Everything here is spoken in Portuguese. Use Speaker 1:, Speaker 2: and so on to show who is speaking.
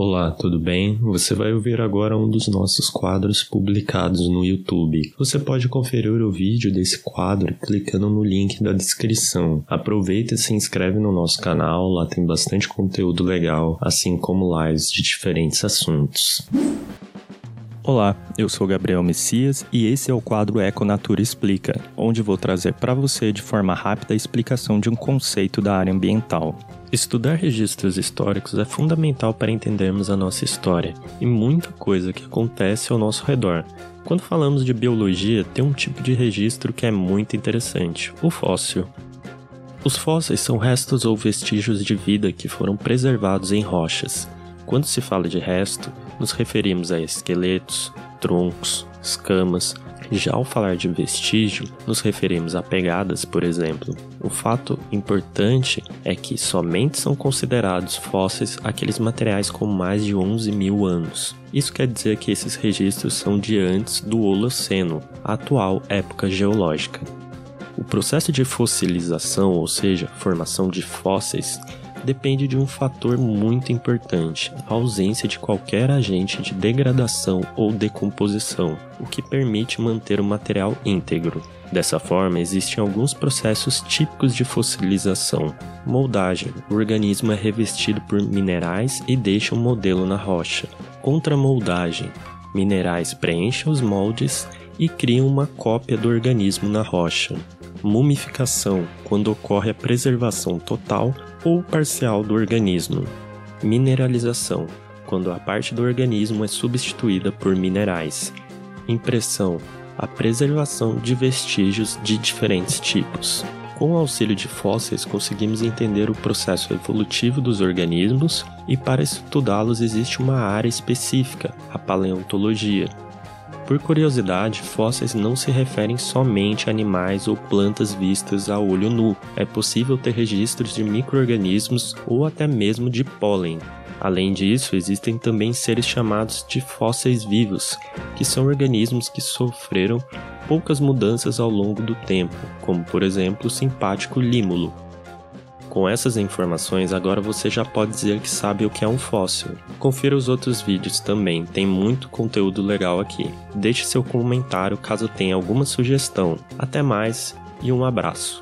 Speaker 1: Olá, tudo bem? Você vai ouvir agora um dos nossos quadros publicados no YouTube. Você pode conferir o vídeo desse quadro clicando no link da descrição. Aproveita e se inscreve no nosso canal, lá tem bastante conteúdo legal, assim como lives de diferentes assuntos.
Speaker 2: Olá, eu sou Gabriel Messias e esse é o quadro Econatura Explica, onde vou trazer para você de forma rápida a explicação de um conceito da área ambiental. Estudar registros históricos é fundamental para entendermos a nossa história e muita coisa que acontece ao nosso redor. Quando falamos de biologia, tem um tipo de registro que é muito interessante: o fóssil. Os fósseis são restos ou vestígios de vida que foram preservados em rochas. Quando se fala de resto, nos referimos a esqueletos, troncos, escamas. Já ao falar de vestígio, nos referimos a pegadas, por exemplo. O fato importante é que somente são considerados fósseis aqueles materiais com mais de 11 mil anos. Isso quer dizer que esses registros são de antes do Holoceno, a atual época geológica. O processo de fossilização, ou seja, formação de fósseis, depende de um fator muito importante, a ausência de qualquer agente de degradação ou decomposição, o que permite manter o material íntegro. Dessa forma, existem alguns processos típicos de fossilização. Moldagem: o organismo é revestido por minerais e deixa um modelo na rocha. Contramoldagem: minerais preenchem os moldes e criam uma cópia do organismo na rocha. Mumificação: quando ocorre a preservação total ou parcial do organismo. Mineralização, quando a parte do organismo é substituída por minerais. Impressão, a preservação de vestígios de diferentes tipos. Com o auxílio de fósseis, conseguimos entender o processo evolutivo dos organismos e, para estudá-los, existe uma área específica, a paleontologia, por curiosidade, fósseis não se referem somente a animais ou plantas vistas a olho nu. É possível ter registros de microorganismos ou até mesmo de pólen. Além disso, existem também seres chamados de fósseis vivos, que são organismos que sofreram poucas mudanças ao longo do tempo, como por exemplo o simpático límulo, com essas informações, agora você já pode dizer que sabe o que é um fóssil. Confira os outros vídeos também, tem muito conteúdo legal aqui. Deixe seu comentário caso tenha alguma sugestão. Até mais e um abraço.